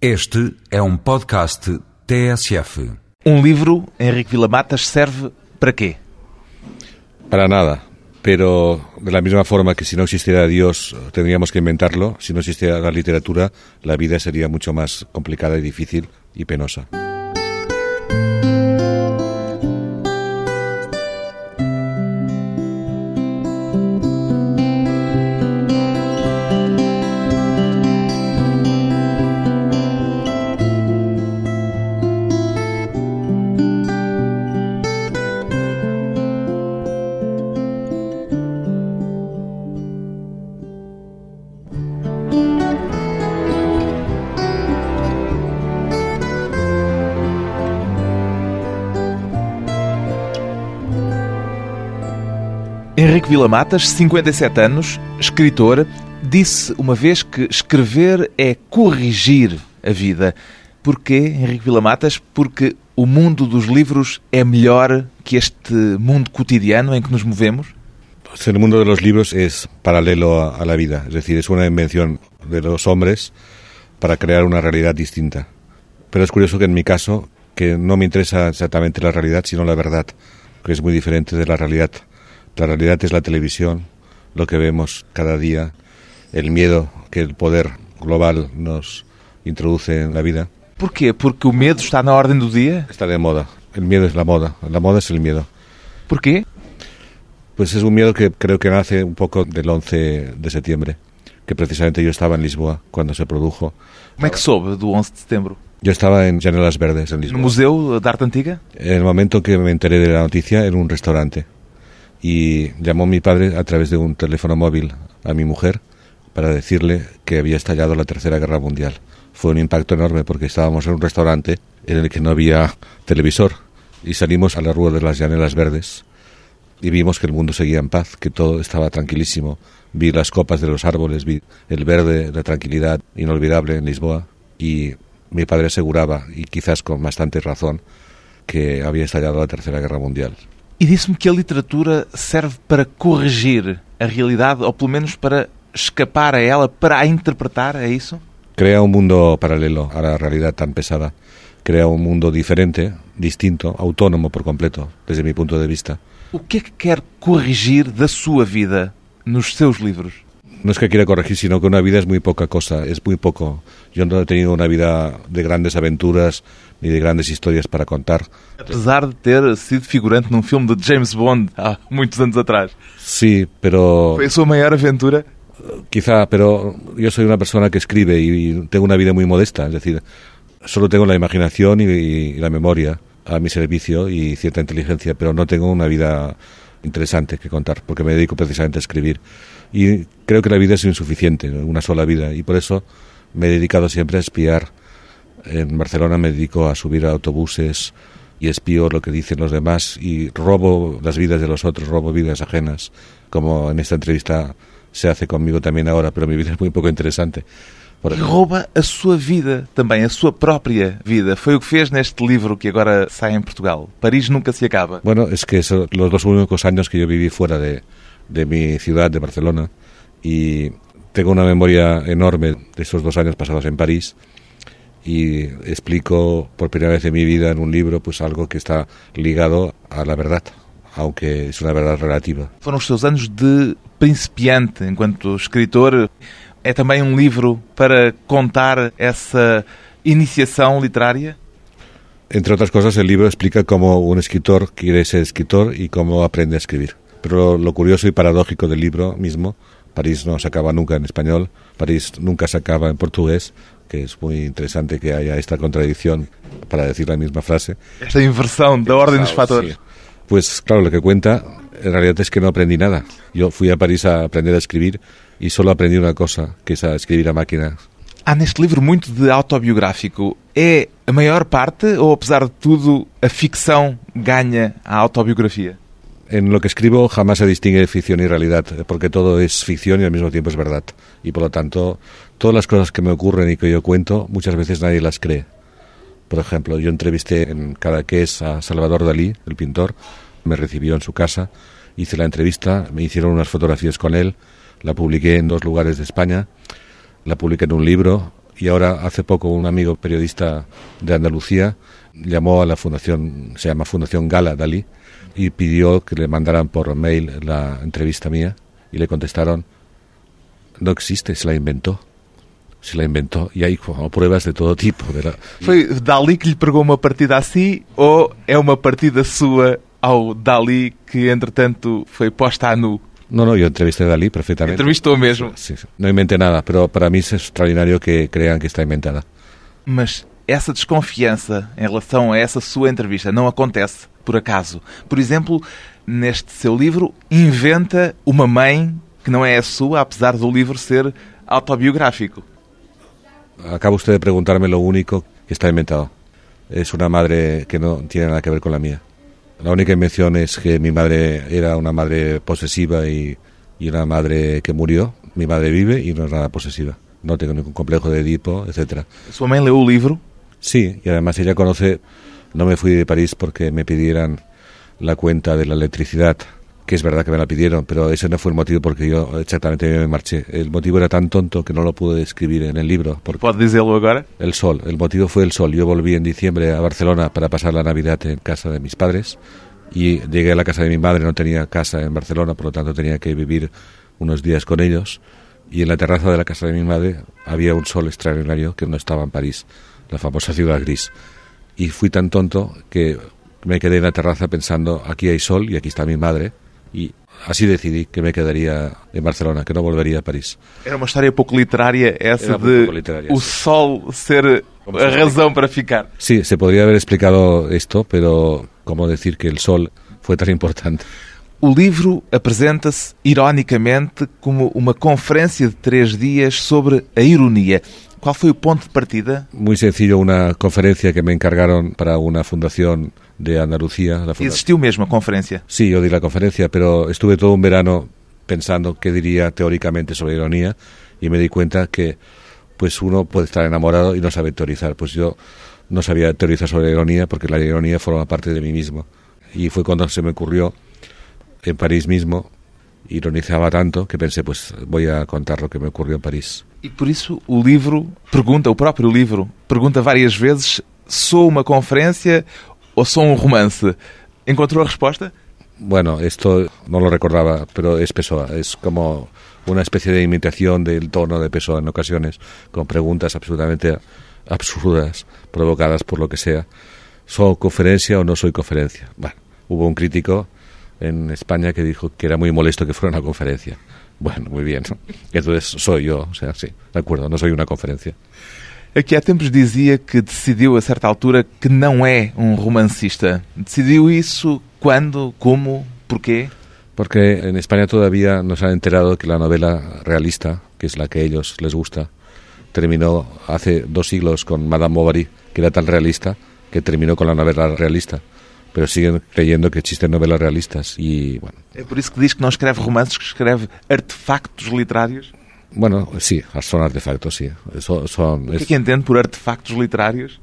Este é um podcast TSF. Um livro, Henrique Vilamatas, serve para quê? Para nada. Pero de la misma forma que si no existiera Dios tendríamos que inventarlo, si no existiera la literatura, la vida sería mucho más complicada y difícil y penosa. Henrique Vilamatas, 57 anos, escritor, disse uma vez que escrever é corrigir a vida. Porquê, Henrique Vilamatas? Porque o mundo dos livros é melhor que este mundo cotidiano em que nos movemos? El mundo de los libros es paralelo a la vida, es decir, es una invención de los hombres para crear una realidad distinta. Pero es curioso que en mi caso, que no me interesa exactamente la realidad, sino la verdad, que es muy diferente de la realidad. La realidad es la televisión, lo que vemos cada día, el miedo que el poder global nos introduce en la vida. Porquê? Porque o medo está na ordem do dia? Está de moda. El miedo es la moda. La moda es el miedo. Porquê? Pues es un miedo que creo que nace un poco del 11 de septiembre, que precisamente yo estaba en Lisboa cuando se produjo. Como é que soube do 11 de setembro? Yo estaba en Janelas Verdes, en Lisboa. Museu de Arte Antiga? En el momento que me enteré de la noticia, en un restaurante. Y llamó mi padre a través de un teléfono móvil a mi mujer para decirle que había estallado la Tercera Guerra Mundial. Fue un impacto enorme porque estábamos en un restaurante en el que no había televisor y salimos a la rúa de las Llanelas Verdes y vimos que el mundo seguía en paz, que todo estaba tranquilísimo. Vi las copas de los árboles, vi el verde, la tranquilidad inolvidable en Lisboa y mi padre aseguraba, y quizás con bastante razón, que había estallado la Tercera Guerra Mundial. E disse-me que a literatura serve para corrigir a realidade, ou pelo menos para escapar a ela, para a interpretar, é isso? Crea un mundo paralelo a la realidad tan pesada. Crea un mundo diferente, distinto, autónomo por completo, desde mi punto de vista. O que é que quer corrigir da sua vida nos seus livros? No es que quiera corregir, sino que una vida es muy poca cosa, es muy poco. Yo no he tenido una vida de grandes aventuras ni de grandes historias para contar. Apesar de ter sido figurante num filme de James Bond há muitos anos atrás. Sí, pero Foi a sua maior aventura? quizá, pero yo soy una persona que escribe y, y tengo una vida muy modesta, es decir, solo tengo la imaginación y, y la memoria a mi servicio y cierta inteligencia, pero no tengo una vida interesante que contar, porque me dedico precisamente a escribir. Y creo que la vida es insuficiente, una sola vida, y por eso me he dedicado siempre a espiar. En Barcelona me dedico a subir a autobuses y espío lo que dicen los demás y robo las vidas de los otros, robo vidas ajenas, como en esta entrevista se hace conmigo también ahora, pero mi vida es muy poco interesante. E rouba a sua vida também, a sua própria vida. Foi o que fez neste livro que agora sai em Portugal. Paris nunca se acaba. Bueno, es que son los dos únicos años que yo viví fuera de, de mi ciudad, de Barcelona, y tengo una memoria enorme de esos dos años pasados en París y explico por primera vez en mi vida en un libro pues algo que está ligado a la verdad, aunque es una verdad relativa. Foram os seus anos de principiante enquanto escritor. É também um livro para contar essa iniciação literária? Entre otras cosas, el libro explica cómo un escritor quiere ser escritor y cómo aprende a escribir. Pero lo curioso y paradójico del libro mismo, París no se acaba nunca en español, París nunca se acaba en portugués, que es muy interesante que haya esta contradicción para decir la misma frase. Esta ordem dos fatores. Sí. Pues claro, lo que cuenta en realidad es que no aprendí nada. Yo fui a París a aprender a escribir y solo aprendí una cosa, que es a escribir a máquina. Há neste livro muito de autobiográfico. É a maior parte ou, apesar de tudo, a ficção ganha a autobiografia? En lo que escribo jamás se distingue ficción y realidad, porque todo es ficción y al mismo tiempo es verdad. Y por lo tanto, todas las cosas que me ocurren y que yo cuento, muchas veces nadie las cree. Por ejemplo, yo entrevisté en Cadaqués a Salvador Dalí, el pintor, me recibió en su casa, hice la entrevista, me hicieron unas fotografías con él, la publiqué en dos lugares de España, la publiqué en un libro Y ahora, hace poco, un amigo periodista de Andalucía llamó a la fundación, se llama Fundación Gala Dalí, y pidió que le mandaran por mail la entrevista mía y le contestaron, no existe, se la inventó. Se la inventou e aí como, pruebas de todo tipo. Foi Dali que lhe pregou uma partida assim ou é uma partida sua ao Dali que, entretanto, foi posta a nu? No, no, yo entrevisté a Dalí perfectamente. Entrevistou mesmo? Sí, sí. No inventé nada, pero para mí es extraordinario que crean que está inventada. Mas essa desconfiança em relação a essa sua entrevista não acontece por acaso. Por exemplo, neste seu livro, inventa uma mãe que não é a sua, apesar do livro ser autobiográfico. Acaba usted de preguntarme lo único que está inventado. Es una madre que no tiene nada que ver con la mía. La única invención es que mi madre era una madre posesiva y, y una madre que murió. Mi madre vive y no es nada posesiva. No tengo ningún complejo de Edipo, etcétera. ¿Su mamá leu o libro? Sí, y además ella conoce... No me fui de París porque me pidieran la cuenta de la electricidad que es verdad que me la pidieron, pero ese no fue el motivo porque yo exactamente me marché. El motivo era tan tonto que no lo pude escribir en el libro. ¿Puedo decirlo ahora? El sol, el motivo fue el sol. Yo volví en diciembre a Barcelona para pasar la Navidad en casa de mis padres y llegué a la casa de mi madre, no tenía casa en Barcelona, por lo tanto tenía que vivir unos días con ellos y en la terraza de la casa de mi madre había un sol extraordinario que no estaba en París, la famosa ciudad gris. Y fui tan tonto que me quedé en la terraza pensando, aquí hay sol y aquí está mi madre y así decidí que me quedaría en Barcelona, que no volvería a París. Era uma história pouco literária essa Era de literária, o sim. sol ser Como a razão para ficar. Sí, se podría haber explicado esto, pero ¿cómo decir que el sol fue tan importante? O livro apresenta-se, ironicamente, como uma conferência de três dias sobre a ironia. Qual foi o ponto de partida? Muy sencillo, una conferencia que me encargaron para una fundación de Andalucía. La funda- Existiu mesmo a conferência. Sí, yo di la conferencia, pero estuve todo un verano pensando qué diría teóricamente sobre ironía y me di cuenta que pues uno puede estar enamorado y no sabe teorizar. Pues yo no sabía teorizar sobre ironía porque la ironía forma parte de mí mismo. Y fue cuando se me ocurrió en París mismo, ironizaba tanto que pensé, pues voy a contar lo que me ocurrió en París. E por isso o livro pergunta, o próprio livro, pergunta várias vezes: sou uma conferência ou sou um romance? Encontrou a resposta? Bueno, esto no lo recordaba, pero es Pessoa. Es como una especie de imitación del tono de Pessoa en ocasiones, con preguntas absolutamente absurdas, provocadas por lo que sea. ¿Soy conferencia o no soy conferencia? Bueno, hubo un crítico en España que dijo que era muy molesto que fuera una conferencia. Bueno, muy bien. Entonces soy yo, o sea, sí, de acuerdo, no soy una conferencia. Aqui há tempos dizia que decidiu a certa altura que não é um romancista. Decidiu isso quando, como, porquê? Porque en España todavía no se han enterado que la novela realista, que es la que a ellos les gusta, terminó hace dos siglos con Madame Bovary, que era tan realista que terminó con la novela realista. Pero siguen creyendo que existen novelas realistas y bueno, É por isso que diz que não escreve romances, que escreve artefactos literários. bueno, sí, son artefactos, sí. Son, son- O que é es- que entende por artefactos literários?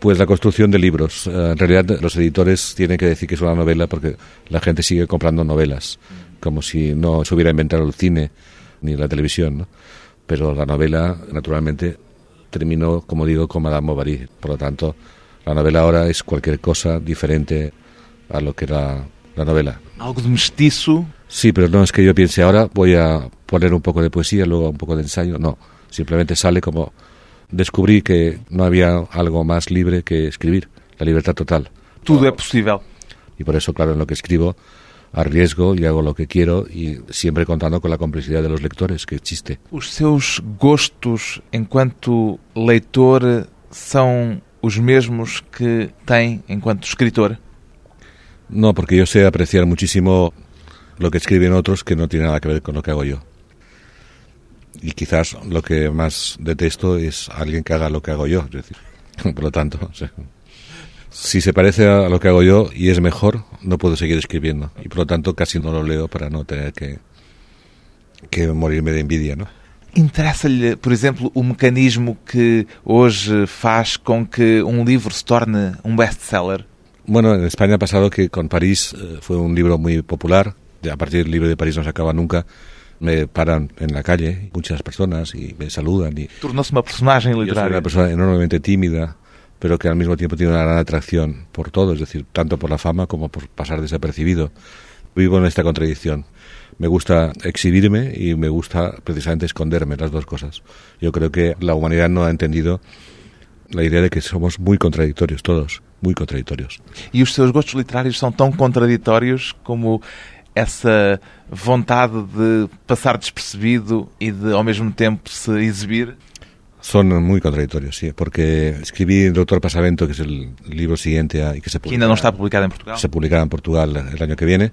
pues la construcción de libros. Eh, en realidad los editores tienen que decir que es una novela porque la gente sigue comprando novelas, como si no se hubiera inventado el cine ni la televisión, ¿no? Pero la novela, naturalmente, terminó, como digo, con Madame Bovary. Por lo tanto, la novela ahora es cualquier cosa diferente a lo que era la novela. Algo de mestiço. Sí, pero no es que yo piense ahora voy a poner un poco de poesía, luego un poco de ensayo. No, simplemente sale como descubrí que no había algo más libre que escribir, la libertad total. Tudo é possível. Y por eso, claro, en lo que escribo arriesgo y hago lo que quiero y siempre contando con la complicidad de los lectores, que existe. Os seus gostos enquanto leitor são os mesmos que tem enquanto escritor? No, porque yo sé apreciar muchísimo lo que escriben otros que no tiene nada que ver con lo que hago yo. Y quizás lo que más detesto es alguien que haga lo que hago yo. Por lo tanto, si se parece a lo que hago yo y es mejor, no puedo seguir escribiendo. Y por lo tanto casi no lo leo para no tener que, que morirme de envidia, ¿no? Interessa-lhe, por exemplo, o mecanismo que hoje faz com que um livro se torne um best-seller? Bueno, en España ha pasado que con París eh, fue un libro muy popular. A partir del libro de París no se acaba nunca. Me paran en la calle muchas personas y me saludan. Y Tornou-se uma personagem yo soy una persona enormemente tímida, pero que al mismo tiempo tiene una gran atracción por todo, es decir, tanto por la fama como por pasar desapercibido. Vivo en esta contradicción. Me gusta exhibirme y me gusta precisamente esconderme, las dos cosas. Yo creo que la humanidad no ha entendido la idea de que somos muy contradictorios todos, muy contradictorios. E os seus gostos literários são tão contraditórios como essa vontade de passar despercebido e de, ao mesmo tempo, se exibir. Son muy contradictorios, sí, porque escribí El Doctor Pasavento, que es el libro siguiente a- y que se Que ainda não está publicado em Portugal. se publicará en Portugal el año que viene.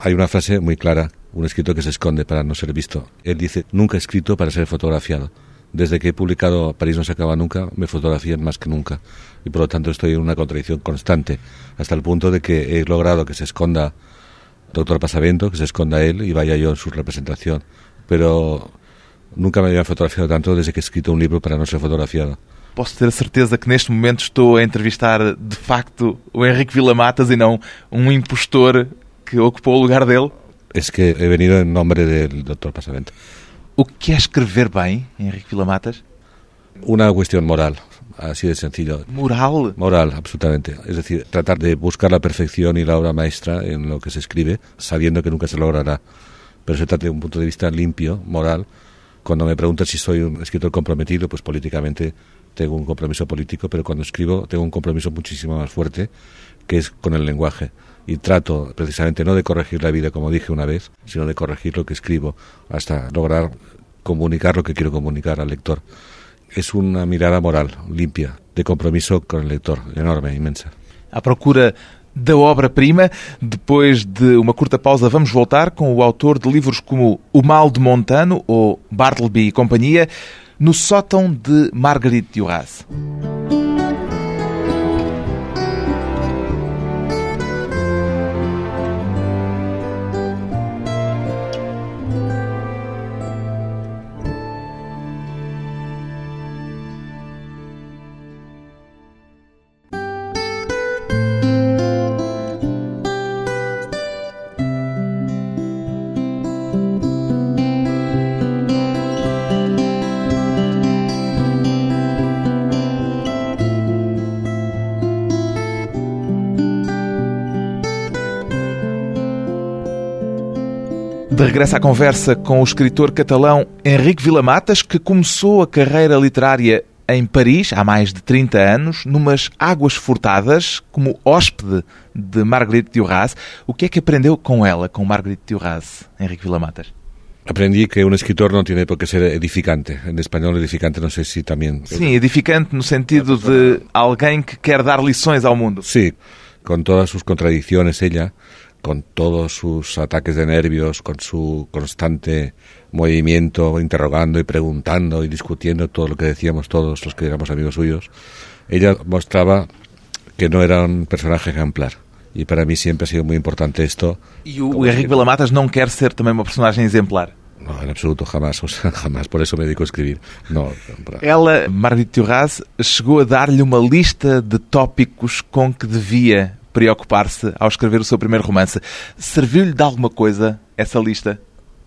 Hay una frase muy clara, un escritor que se esconde para no ser visto. Él dice, nunca he escrito para ser fotografiado. Desde que he publicado París no se acaba nunca, me fotografían más que nunca. Y por lo tanto estoy en una contradicción constante, hasta el punto de que he logrado que se esconda Doctor Pasavento, que se esconda él y vaya yo en su representación. Pero nunca me había fotografiado tanto desde que he escrito un libro para no ser fotografiado. Posso ter a certeza que neste momento estou a entrevistar de facto o Henrique Vila-Matas e não um impostor que ocupou o lugar dele. Es que he venido en nombre del Doctor Pasavento. O que é escrever bem, Henrique Vila-Matas? Una cuestión moral, así de sencillo. Moral. Moral, absolutamente. Es decir, tratar de buscar la perfección y la obra maestra en lo que se escribe, sabiendo que nunca se logrará. Pero se trata de un punto de vista limpio, moral. Cuando me preguntan si soy un escritor comprometido, pues políticamente tengo un compromiso político, pero cuando escribo tengo un compromiso muchísimo más fuerte, que es con el lenguaje. Y trato precisamente no de corregir la vida, como dije una vez, sino de corregir lo que escribo, hasta lograr comunicar lo que quiero comunicar al lector. Es una mirada moral, limpia, de compromiso con el lector, enorme, inmensa. À procura da obra-prima. Depois de uma curta pausa, vamos voltar com o autor de livros como O Mal de Montano ou Bartleby e Companhia, no sótão de Marguerite Duras. De regresso à conversa com o escritor catalão Henrique Vila-Matas, que começou a carreira literária em Paris há mais de 30 anos, numas águas furtadas, como hóspede de Marguerite Duras. O que é que aprendeu com ela, com Marguerite Duras, Henrique Vila-Matas? Aprendí que un escritor no tiene por qué ser edificante. En español, edificante no sé si también. Sim, edificante no sentido de alguém que quer dar lições ao mundo. Sí, con todas sus contradicciones ella, con todos sus ataques de nervios, con su constante movimiento, interrogando y preguntando y discutiendo todo lo que decíamos todos los que éramos amigos suyos, ella mostraba que no era un personaje ejemplar. Y para mí siempre ha sido muy importante esto. E o Henrique Vila-Matas não quer ser também uma personagem exemplar. No, en absoluto, jamás, o sea, jamás. Por eso me dedico a escribir. No, para- Ela, Marguerite Duras, chegou a dar-lhe uma lista de tópicos com que devia preocupar-se ao escrever o seu primeiro romance. Serviu-lhe de alguma coisa essa lista?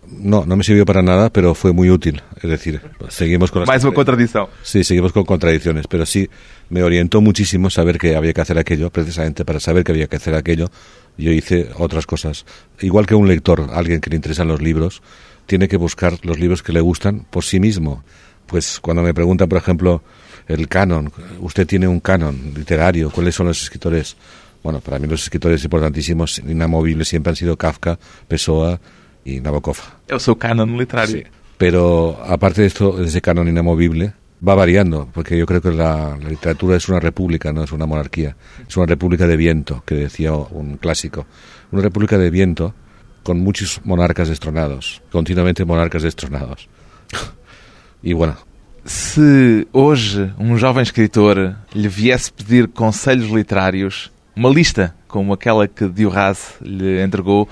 no, no me sirvió para nada, pero fue muy útil. Es decir, seguimos con las Mais uma contradição. Sí, seguimos con contradicciones, pero sí me orientó muchísimo saber que había que hacer aquello, precisamente para saber que había que hacer aquello, yo hice otras cosas. Igual que un lector, alguien que le interesan los libros, tiene que buscar los libros que le gustan por sí mismo. Pues cuando me preguntan, por ejemplo, el canon, usted tiene un canon literario, ¿cuáles son los escritores? Bueno, para mí los escritores importantísimos, inamovibles, siempre han sido Kafka, Pessoa y Nabokov. O seu canon literário. Sí. Pero aparte de esto, de ese canon inamovible, va variando, porque yo creo que la, la literatura es una república, no es una monarquía. Es una república de viento, que decía un clásico. Una república de viento con muchos monarcas destronados, continuamente monarcas destronados. y bueno, Se hoje um jovem escritor lhe viesse pedir conselhos literários, uma lista como aquela que Duras lhe entregou,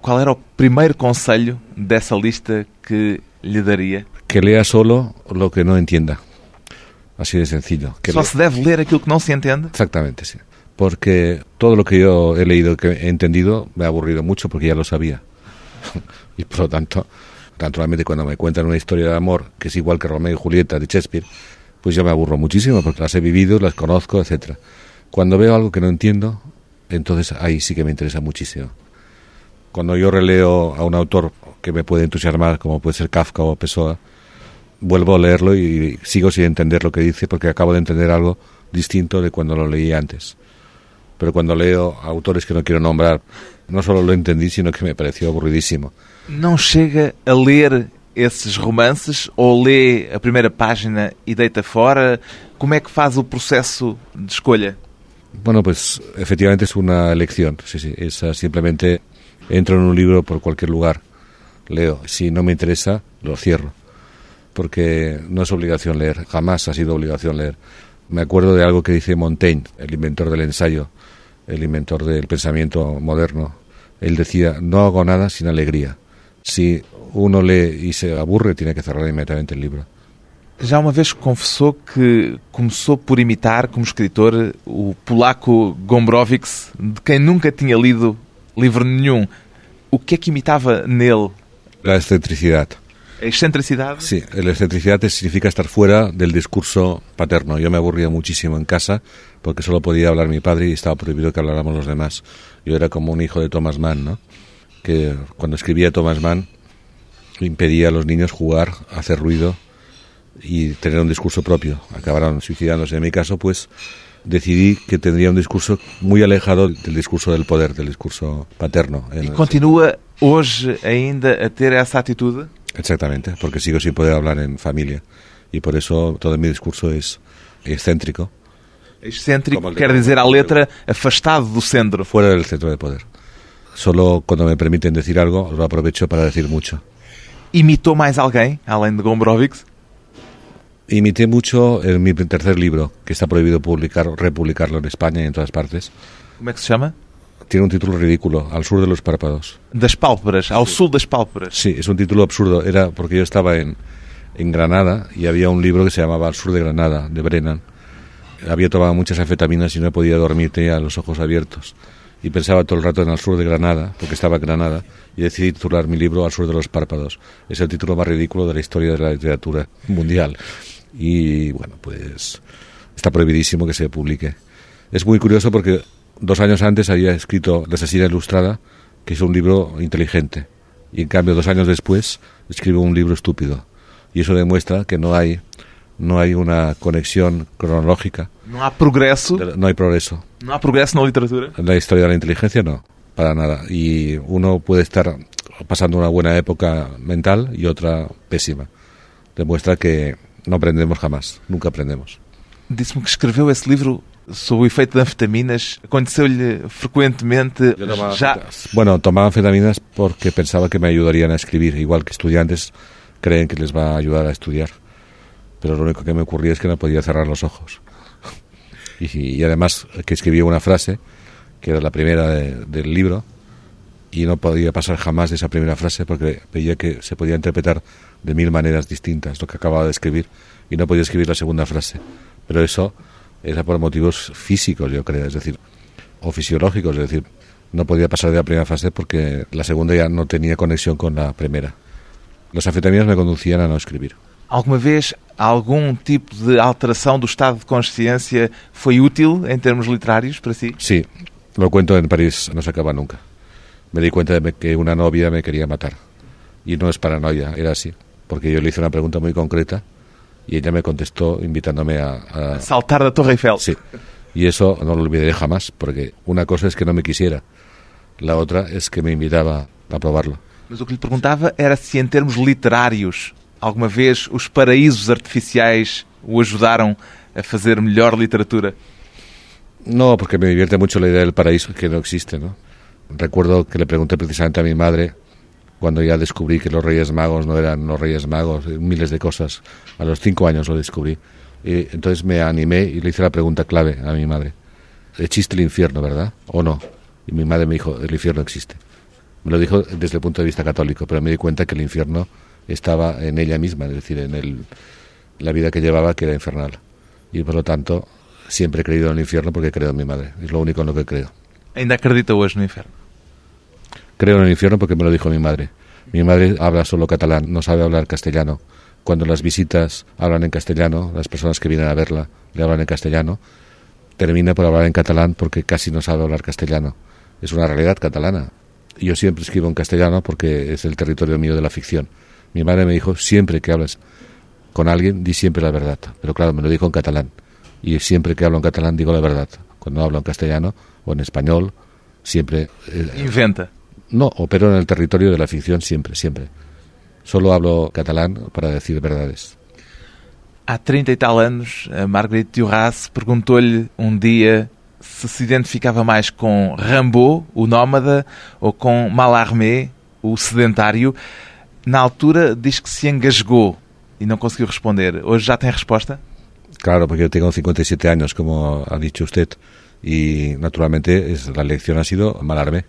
qual era o primeiro conselho dessa lista que lhe daria? que lea solo lo que no entienda. Así de sencillo. Que Só lea- se deve ler aquilo que não se entende? Exactamente, sí. Porque todo lo que yo he leído, que he entendido, me ha aburrido mucho porque ya lo sabía. y por lo tanto, Naturalmente, cuando me cuentan una historia de amor que es igual que Romeo y Julieta de Shakespeare, pues yo me aburro muchísimo porque las he vivido, las conozco, etcétera. Cuando veo algo que no entiendo, entonces ahí sí que me interesa muchísimo. Cuando yo releo a un autor que me puede entusiasmar, como puede ser Kafka o Pessoa, vuelvo a leerlo y sigo sin entender lo que dice porque acabo de entender algo distinto de cuando lo leí antes. Pero cuando leo autores que no quiero nombrar, no solo lo entendí, sino que me pareció aburridísimo. Não chega a ler esses romances ou lê a primeira página e deita fora? Como é que faz o processo de escolha? Bueno, pues efectivamente es una elección. Sí, sí, es ah, simplemente entro en un libro por cualquier lugar, leo. Si no me interesa, lo cierro. Porque no es obligación leer, jamás ha sido obligación leer. Me acuerdo de algo que dice Montaigne, el inventor del ensayo, el inventor del pensamiento moderno. Él decía, no hago nada sin alegría. Si uno lee y se aburre, tiene que cerrar inmediatamente el libro. Já uma vez confessou que começou por imitar, como escritor, o polaco Gombrowicz, de quem nunca tinha lido livro nenhum. O que é que imitava nele? La excentricidad. A excentricidade? Sí, la excentricidad significa estar fuera del discurso paterno. Yo me aburría muchísimo en casa porque solo podía hablar mi padre y estaba prohibido que habláramos los demás. Yo era como un hijo de Thomas Mann, ¿no? Que cuando escribía Thomas Mann impedía a los niños jugar, hacer ruido y tener un discurso propio. Acabaron suicidándose. En mi caso, pues decidí que tendría un discurso muy alejado del discurso del poder, del discurso paterno. E continua hoje ainda a ter essa atitude? Exactamente, porque sigo sin poder hablar en familia y por eso todo mi discurso es excéntrico. Excéntrico Como el de quer dizer à letra afastado do centro. fuera del centro de poder. Solo cuando me permiten decir algo lo aprovecho para decir mucho. Imitou mais alguém, além de Gombrowicz? Imité mucho en mi tercer libro, que está prohibido publicar republicarlo en España y en todas partes. Que se chama? Tiene un título ridículo, Al sur de los párpados. Das pálpebras, ao sul das pálpebras. Sí, es un título absurdo. Era porque yo estaba en, en Granada y había un libro que se llamaba Al sur de Granada, de Brennan. Había tomado muchas anfetaminas y no podía dormir, tenía los ojos abiertos. Y pensaba todo el rato en Al sur de Granada, porque estaba en Granada, y decidí titular mi libro Al sur de los párpados. Es el título más ridículo de la historia de la literatura mundial. Y bueno, pues está prohibidísimo que se publique. Es muy curioso porque dos años antes había escrito La asesina ilustrada, que es un libro inteligente. Y en cambio, dos años después, escribo un libro estúpido. Y eso demuestra que no hay, no hay una conexión cronológica, Não há progresso, no hay progreso. não há progresso na literatura. En la historia de la inteligencia no, para nada. Y uno puede estar pasando una buena época mental y otra pésima. Demuestra que no aprendemos jamás, nunca aprendemos. Disse-me que escreveu esse livro sob o efeito de anfetaminas. Aconteceu-lhe frequentemente já... Bueno, tomaba anfetaminas porque pensaba que me ayudarían a escribir, igual que estudiantes creen que les va a ayudar a estudiar. Pero lo único que me ocurría es que no podía cerrar los ojos. Y, y además que escribía una frase, que era la primera de- del libro, y no podía pasar jamás de esa primera frase porque veía que se podía interpretar de mil maneras distintas lo que acababa de escribir y no podía escribir la segunda frase. Pero eso era por motivos físicos, yo creo, es decir, o fisiológicos, es decir, no podía pasar de la primera frase porque la segunda ya no tenía conexión con la primera. Las anfetaminas me conducían a no escribir. Alguma vez algum tipo de alteração do estado de consciência foi útil em termos literários para si? Sí, lo cuento en París, no se acaba nunca. Me di cuenta de que una novia me quería matar. Y no es paranoia, era así. Porque yo le hice una pregunta muy concreta y ella me contestó invitándome a... a- Saltar da Torre Eiffel. Sí. Y eso no lo olvidaré jamás, porque una cosa es que no me quisiera, la otra es que me invitaba a probarlo. Mas o que lhe perguntava era se em termos literários alguma vez os paraísos artificiais o ajudaram a fazer melhor literatura. No, porque me divierte mucho la idea del paraíso que no existe, ¿no? Recuerdo que le pregunté precisamente a mi madre cuando ya descubrí que los Reyes Magos no eran los Reyes Magos, miles de cosas. A los cinco años lo descubrí. Y entonces me animé y le hice la pregunta clave a mi madre. ¿Existe el infierno, verdad? ¿O no? Y mi madre me dijo, el infierno existe. Me lo dijo desde el punto de vista católico, pero me di cuenta que el infierno estaba en ella misma, es decir, en el, la vida que llevaba que era infernal. Y por lo tanto, siempre he creído en el infierno porque creo en mi madre. Es lo único en lo que creo. Ainda acredita hoje no inferno. Creo en el infierno porque me lo dijo mi madre. Mi madre habla solo catalán, no sabe hablar castellano. Cuando las visitas hablan en castellano, las personas que vienen a verla le hablan en castellano, termina por hablar en catalán porque casi no sabe hablar castellano. Es una realidad catalana. Yo siempre escribo en castellano porque es el territorio mío de la ficción. Mi madre me dijo, siempre que hables con alguien, di siempre la verdad. Pero claro, me lo dijo en catalán. Y siempre que hablo en catalán digo la verdad. Cuando hablo en castellano o en español, siempre... Eh, Inventa. No, opero en el territorio de la ficción siempre, siempre. Solo hablo catalán para decir verdades. Há 30 e tal anos, a Marguerite Duras perguntou-lhe um dia se se identificava mais com Rambaud, o nómada, ou com Mallarmé, o sedentário. Na altura diz que se engasgou e não conseguiu responder. Hoje já tem resposta? Claro, porque eu tenho 57 anos, como ha dicho usted, e naturalmente a elección ha sido Mallarmé.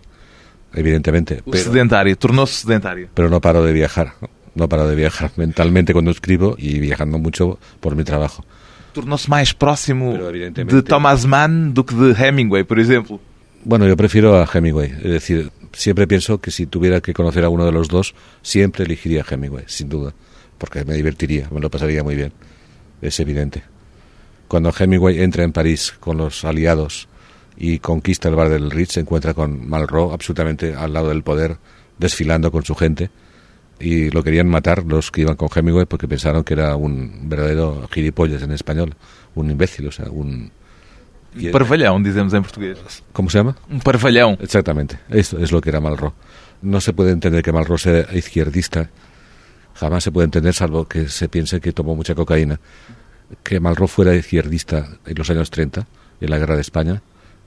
evidentemente. pero, sedentario, tornó-se sedentário. Pero no paro de viajar, no paro de viajar mentalmente cuando escribo y viajando mucho por mi trabajo. Tornou-se mais próximo de Thomas Mann do que de Hemingway, por ejemplo. Bueno, yo prefiero a Hemingway. Es decir, siempre pienso que si tuviera que conocer a uno de los dos, siempre elegiría a Hemingway, sin duda. Porque me divertiría, me lo pasaría muy bien. Es evidente. Cuando Hemingway entra en París con los aliados y conquista el bar del Ritz, se encuentra con Malraux absolutamente al lado del poder, desfilando con su gente, y lo querían matar los que iban con Hemingway porque pensaron que era un verdadero gilipollas en español, un imbécil, o sea, un... Un parvallón, decimos en portugués. ¿Cómo se llama? Un parvallón. Exactamente, eso es lo que era Malraux. No se puede entender que Malraux sea izquierdista, jamás se puede entender salvo que se piense que tomó mucha cocaína. Que Malraux fuera izquierdista en los años 30, en la guerra de España,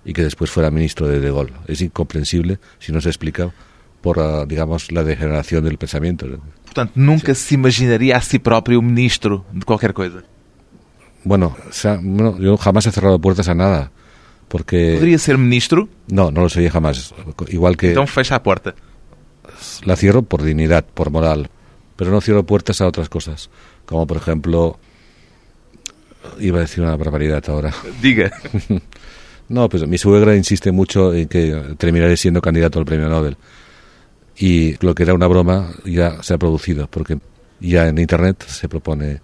y que después fuera ministro de De Gaulle. Es incomprensible si no se explica por, ah, digamos, la degeneración del pensamiento. Portanto, nunca se imaginaría a sí propio ministro de cualquier cosa. Bueno, yo jamás he cerrado puertas a nada. Porque... ¿Podría ser ministro? No, no lo sería jamás. Igual que... Entonces fecha la puerta. La cierro por dignidad, por moral. Pero no cierro puertas a otras cosas. Como por ejemplo... Iba a decir una barbaridad ahora. Diga. No, pues mi suegra insiste mucho en que terminaré siendo candidato al premio Nobel. Y lo que era una broma ya se ha producido, porque ya en Internet se propone,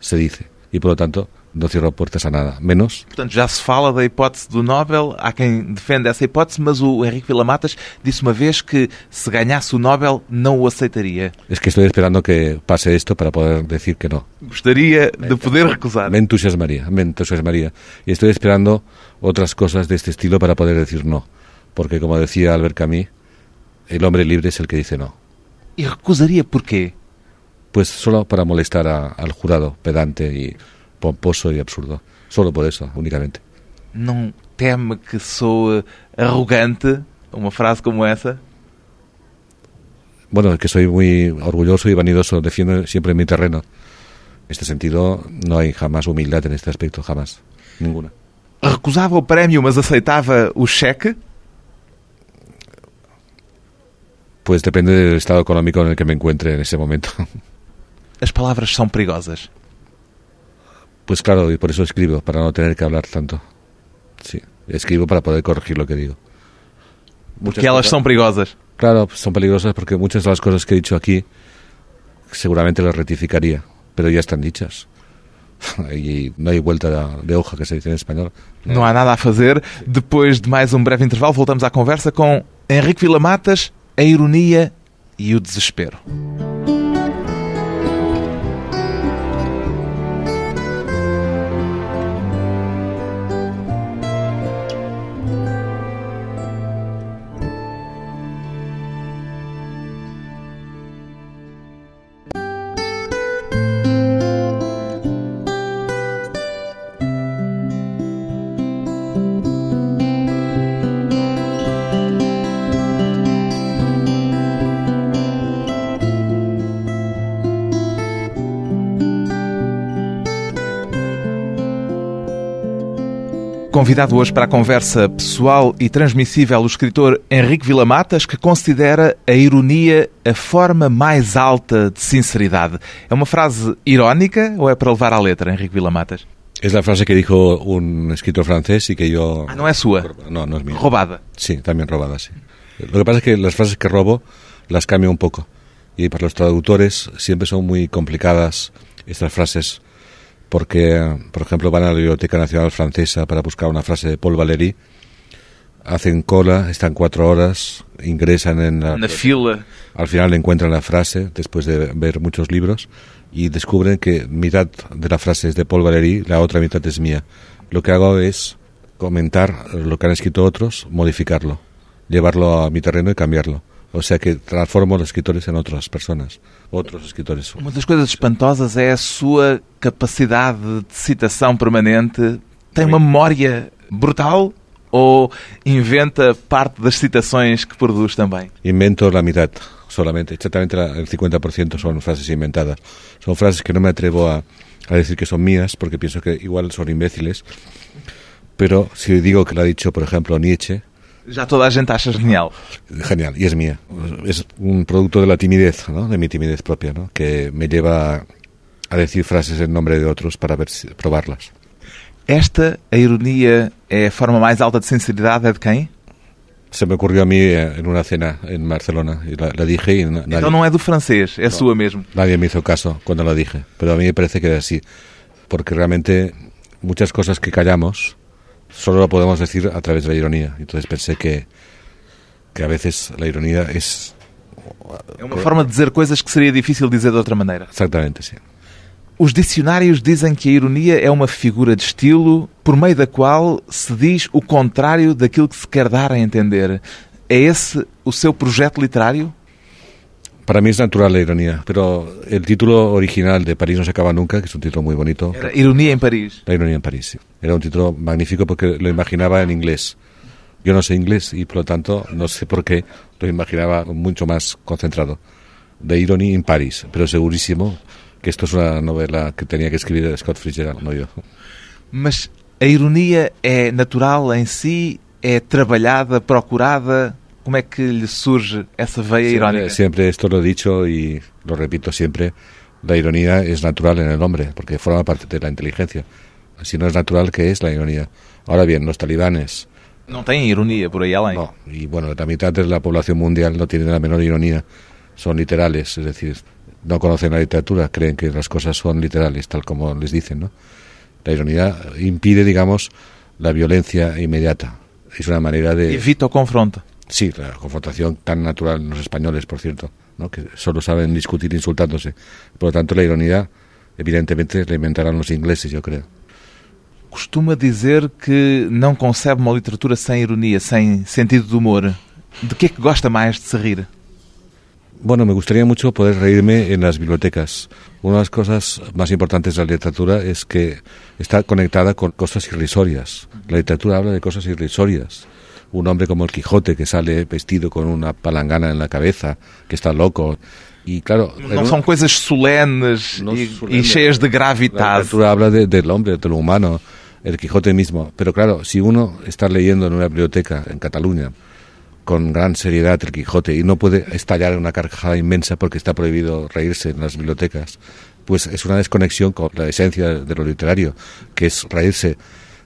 se dice. Y por lo tanto, não cierro portas a nada, menos... Portanto, já se fala da hipótese do Nobel, há quem defenda essa hipótese, mas o Henrique Villamatas disse uma vez que se ganhasse o Nobel não o aceitaria. Es que estoy esperando que pase esto para poder decir que no. Gostaria de poder recusar. Me entusiasmaría, me entusiasmaría. Y estoy esperando otras cosas de este estilo para poder decir no. Porque como decía Albert Camus, el hombre libre es el que dice no. ¿Y recusaría por qué? Pues solo para molestar a, al jurado pedante y pomposo y absurdo. Solo por eso, únicamente. ¿No teme que soy arrogante? Una frase como esa. Bueno, es que soy muy orgulloso y vanidoso, defiendo siempre mi terreno. En este sentido, no hay jamás humildad en este aspecto, jamás. Ninguna. Recusava o prémio, mas aceitava o cheque? Pues depende del estado económico en el que me encuentre en ese momento. As palavras são perigosas. Pues claro, y por eso escribo, para no tener que hablar tanto. Sí, escribo para poder corregir lo que digo. Muchas porque elas cosas, son perigosas. Claro, son peligrosas porque muchas de las cosas que he dicho aquí seguramente las rectificaría, pero ya están dichas. y no hay vuelta de hoja que se dice en español. Não há nada a fazer. Depois de mais um breve intervalo, voltamos à conversa com Henrique Villamatas, a ironia e o desespero. Convidado hoje para a conversa pessoal e transmissível o escritor Henrique Villamatas, que considera a ironia a forma mais alta de sinceridade. É uma frase irónica ou é para levar à letra, Henrique Villamatas? Es la frase que dijo un escritor francés y que yo... Ah, no es suya. No, no es mía. Robada. Sí, también robada, sí. Lo que pasa es que las frases que robo las cambio un poco. Y para los traductores siempre son muy complicadas estas frases porque, por ejemplo, van a la Biblioteca Nacional Francesa para buscar una frase de Paul Valéry, hacen cola, están cuatro horas, ingresan en la, al final encuentran la frase después de ver muchos libros y descubren que mitad de la frase es de Paul Valéry, la otra mitad es mía. Lo que hago es comentar lo que han escrito otros, modificarlo, llevarlo a mi terreno y cambiarlo. O sea que transformo los escritores en otras personas, outros escritores. Uma das coisas espantosas é a sua capacidade de citação permanente. Tem uma memória brutal ou inventa parte das citações que produz também? Invento la mitad solamente, exactamente la- el 50% son frases inventadas. Son frases que no me atrevo a, a decir que son mías porque pienso que igual son imbéciles. Pero si digo que lo ha dicho, por ejemplo, Nietzsche, Já toda a gente acha genial. genial, y es mía. Es un producto de la timidez, ¿no? de mi timidez propia, ¿no? que me lleva a, decir frases en nombre de otros para ver si- probarlas. Esta, a ironia, é a forma mais alta de sinceridade é de quem? Se me ocurrió a mí eh, en una cena en Barcelona y la, la dije y na- nadie, Então não é do francês, é sua mesmo. nadie me hizo caso cuando la dije, pero a mí me parece que es así, porque realmente muchas cosas que callamos solo lo podemos decir a través de la ironía. Entonces pensé que, que a veces la ironía es É uma forma de dizer coisas que seria difícil dizer de outra maneira. exactamente, sí. Os dicionários dizem que a ironia é uma figura de estilo por meio da qual se diz o contrário daquilo que se quer dar a entender. É esse o seu projeto literário? Para mí es natural la ironía, pero el título original de París no se acaba nunca, que es un título muy bonito. Era Ironia em Paris. La ironía en París. sí. Era un título magnífico porque lo imaginaba en inglés. Yo no sé inglés y por lo tanto no sé por qué lo imaginaba mucho más concentrado. The Irony in Paris, pero segurísimo que esto es una novela que tenía que escribir Scott Fitzgerald, no yo. Mas a ironia é natural em si? É trabalhada, procurada? Como é que lhe surge essa veia irónica? Siempre, esto lo he dicho y lo repito siempre, la ironía es natural en el hombre, porque forma parte de la inteligencia. Si no es natural, ¿qué es la ironía? Ahora bien, los talibanes, Não tem ironia por aí além? no, y bueno, la mitad de la población mundial no tiene la menor ironía, son literales, es decir, no conocen la literatura, creen que las cosas son literales, tal como les dicen, ¿no? La ironía impide, digamos, la violencia inmediata. Es una manera de... Evita o confronta. Sí, la confrontación tan natural en los españoles, por cierto, ¿no? que solo saben discutir insultándose. Por lo tanto, la ironía, evidentemente, la inventarán los ingleses, yo creo. Costuma dizer que não concebe uma literatura sem ironia, sem sentido de humor. De que é que gosta mais de se rir? Bueno, me gustaría mucho poder reírme en las bibliotecas. Una de las cosas más importantes de la literatura es que está conectada con cosas irrisorias. La literatura habla de cosas irrisorias. Un hombre como el Quijote que sale vestido con una palangana en la cabeza, que está loco. Y claro, una- são coisas solenes No solemne. e cheias de La gravidade. literatura habla de- del hombre, de lo humano, el Quijote mismo. Pero claro, si uno está leyendo en una biblioteca en Cataluña con gran seriedad el Quijote y no puede estallar en una carcajada inmensa porque está prohibido reírse en las bibliotecas, pues es una desconexión con la esencia de lo literario, que es reírse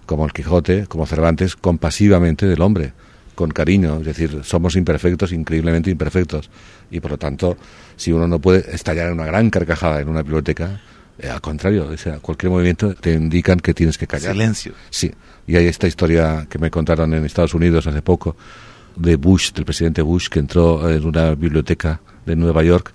como el Quijote, como Cervantes, compasivamente del hombre, con cariño. Es decir, somos imperfectos, increíblemente imperfectos. Y por lo tanto, si uno no puede estallar en una gran carcajada en una biblioteca, eh, al contrario, o sea, cualquier movimiento te indican que tienes que callar. Silêncio. Sí, y hay esta historia que me contaron en Estados Unidos hace poco de Bush, del presidente Bush, que entró en una biblioteca de Nueva York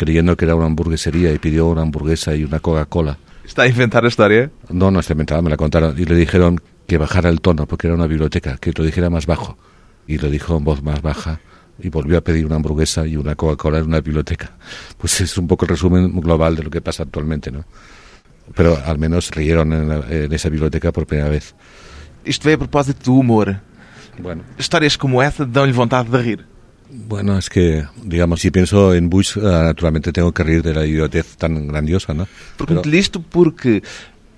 creyendo que era una hamburguesería y pidió una hamburguesa y una Coca-Cola. Está a inventar a história? No, no está inventada, me la contaron. Y le dijeron que bajara el tono porque era una biblioteca, que lo dijera más bajo. Y lo dijo en voz más baja y volvió a pedir una hamburguesa y una Coca-Cola en una biblioteca. Pues es un poco el resumen global de lo que pasa actualmente, ¿no? Pero al menos rieron en, la- en esa biblioteca por primera vez. Isto veio a propósito do humor. Bueno, Histórias como essa dão-lhe vontade de rir. Bueno, es que, digamos, si pienso en Bush, eh, naturalmente tengo que reír de la idiotez tan grandiosa, ¿no? Pero- Pergunto-lhe isto porque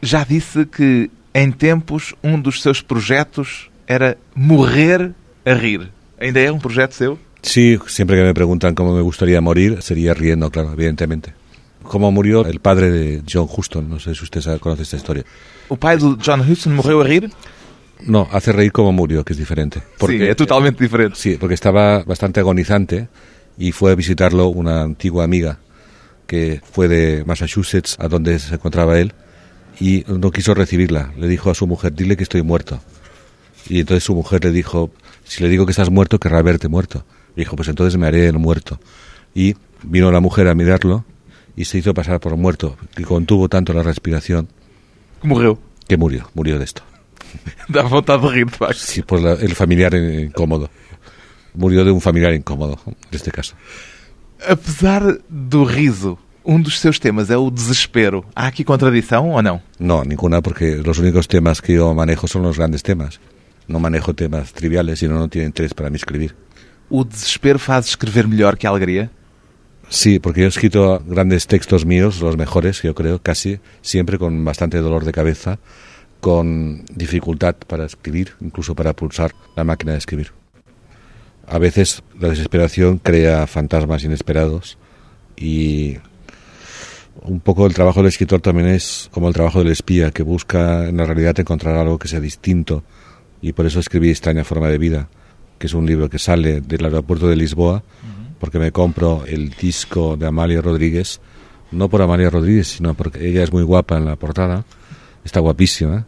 já disse que em tempos um dos seus projetos era morrer a rir. Ainda é um projeto seu? sí, siempre que me preguntan cómo me gustaría morir, sería riendo, claro, evidentemente. Cómo murió el padre de John Huston, no sé si usted sabe- conoce esta historia. O pai do John Huston morreu a rir? No, hace reír cómo murió, que es diferente. Sim, é totalmente diferente. Sí, porque estaba bastante agonizante y fue a visitarlo una antigua amiga que fue de Massachusetts, a donde se encontraba él, y no quiso recibirla. Le dijo a su mujer, dile que estoy muerto. Y entonces su mujer le dijo, si le digo que estás muerto, querrá verte muerto. Y dijo, pues entonces me haré el muerto. Y vino la mujer a mirarlo y se hizo pasar por muerto, y contuvo tanto la respiración Murió. que murió, murió de esto. Dá vontade de rir, de facto. Sí, por la- el familiar incómodo. Murió de un familiar incómodo, en este caso. Apesar do riso, um dos seus temas é o desespero. Há aqui contradição ou não? No, ninguna, porque los únicos temas que yo manejo son los grandes temas. No manejo temas triviales, sino no tiene interés para mí escribir. O desespero faz escrever melhor que a alegria? Sí, porque yo he escrito grandes textos míos, los mejores, yo creo, casi, siempre con bastante dolor de cabeza, con dificultad para escribir, incluso para pulsar la máquina de escribir. A veces la desesperación crea fantasmas inesperados y un poco el trabajo del escritor también es como el trabajo del espía, que busca en la realidad encontrar algo que sea distinto y por eso escribí Extraña Forma de Vida, que es un libro que sale del aeropuerto de Lisboa, porque me compro el disco de Amalia Rodríguez, no por Amalia Rodríguez, sino porque ella es muy guapa en la portada, está guapísima,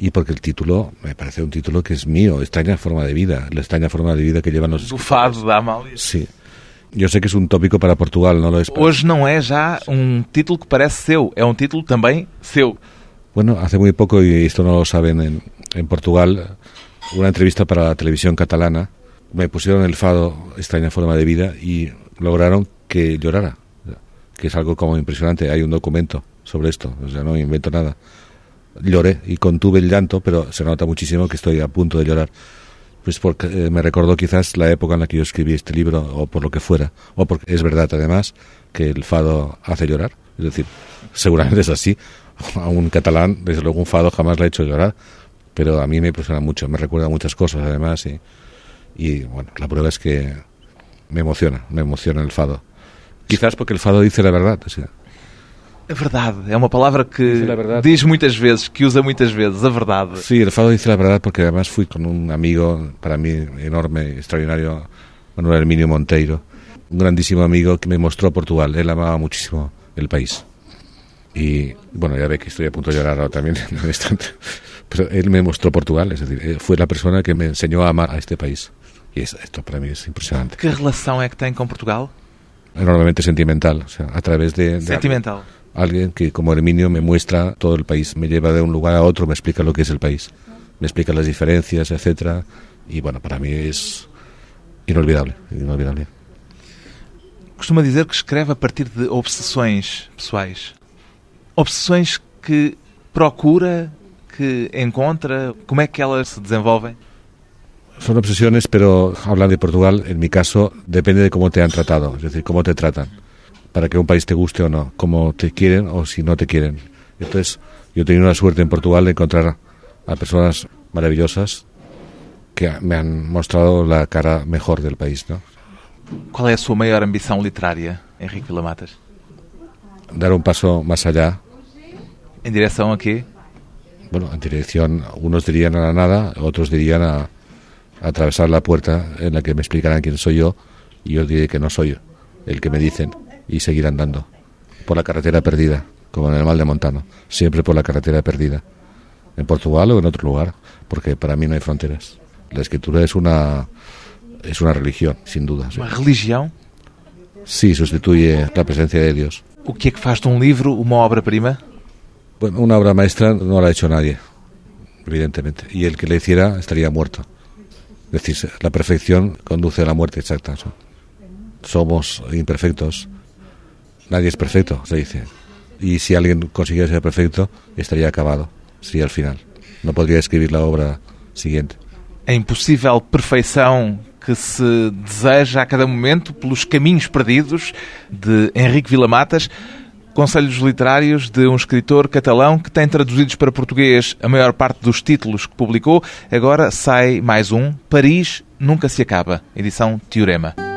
y porque el título me parece un título que es mío, Extraña Forma de Vida, la extraña forma de vida que llevan los Do fado da Amália. Sí. Yo sé que es un tópico para Portugal, no lo es para... Hoje não é já um título que parece seu, é um título também seu. Bueno, hace muy poco, y esto no lo saben en, en Portugal, una entrevista para la televisión catalana, me pusieron el fado Extraña Forma de Vida y lograron que llorara, que es algo como impresionante. Hay un documento sobre esto, o sea, no invento nada. Lloré y contuve el llanto, pero se nota muchísimo que estoy a punto de llorar. Pues porque eh, me recordó quizás la época en la que yo escribí este libro, o por lo que fuera, o porque es verdad además que el fado hace llorar. Es decir, seguramente es así. A un catalán, desde luego un fado jamás le ha hecho llorar, pero a mí me impresiona mucho, me recuerda muchas cosas además y, bueno, la prueba es que me emociona, me emociona el fado. Quizás porque el fado dice la verdad. o sea, A verdade é uma palavra que Diz a verdade. diz muitas vezes, que usa muitas vezes, a verdade. Sí, el fado dice la verdad porque además fui con un amigo, para mí enorme, extraordinario, Manuel Herminio Monteiro, un grandísimo amigo que me mostró Portugal. Él amaba muchísimo el país. Y bueno, ya ve que estoy a punto de llorar ahora también en un instante. Pero él me mostró Portugal, es decir, él fue la persona que me enseñó a amar a este país. Y es- esto para mí es impresionante. Que relação é que tem com Portugal? Enormemente sentimental, o sea, a través de, de Sentimental. Alguien que como Herminio me muestra todo el país, me lleva de un lugar a otro, me explica lo que es el país, me explica las diferencias, etcétera, y bueno, para mí es inolvidable, inolvidable. Costuma dizer que escreve a partir de obsessões pessoais. Obsessões que procura, que encontra, como é que elas se desenvolvem? Son obsesiones, pero hablan de Portugal, en mi caso, depende de cómo te han tratado, es decir, cómo te tratan, para que un país te guste o no, cómo te quieren o si no te quieren. Entonces, yo he tenido la suerte en Portugal de encontrar a personas maravillosas que me han mostrado la cara mejor del país, ¿no? Qual é a sua maior ambição literária, Henrique Vilamatas? Dar un paso más allá, Em direção a quê? bueno, en dirección, unos dirían a la nada, otros dirían a, a atravesar la puerta en la que me explicarán quién soy yo y yo diré que no soy yo, el que me dicen y seguir andando por la carretera perdida, como en el mal de Montano, siempre por la carretera perdida, en Portugal o en otro lugar, porque para mí no hay fronteras. La escritura es una es una religión, sin duda. Sí, Uma religião? Sí, sustituye la presencia de Dios. O que é que faz de um livro uma obra-prima? Bueno, una obra maestra no la ha hecho nadie, evidentemente. Y el que la hiciera estaría muerto. Es decir, la perfección conduce a la muerte exacta. Somos imperfectos. Nadie es perfecto, se dice. Y si alguien consiguiera ser perfecto, estaría acabado. Sería el final. No podría escribir la obra siguiente. A impossível perfeição que se deseja a cada momento pelos caminhos perdidos de Henrique Vilamatas, conselhos literários de um escritor catalão que tem traduzidos para português a maior parte dos títulos que publicou. Agora sai mais um, Paris Nunca Se Acaba, edição Teorema.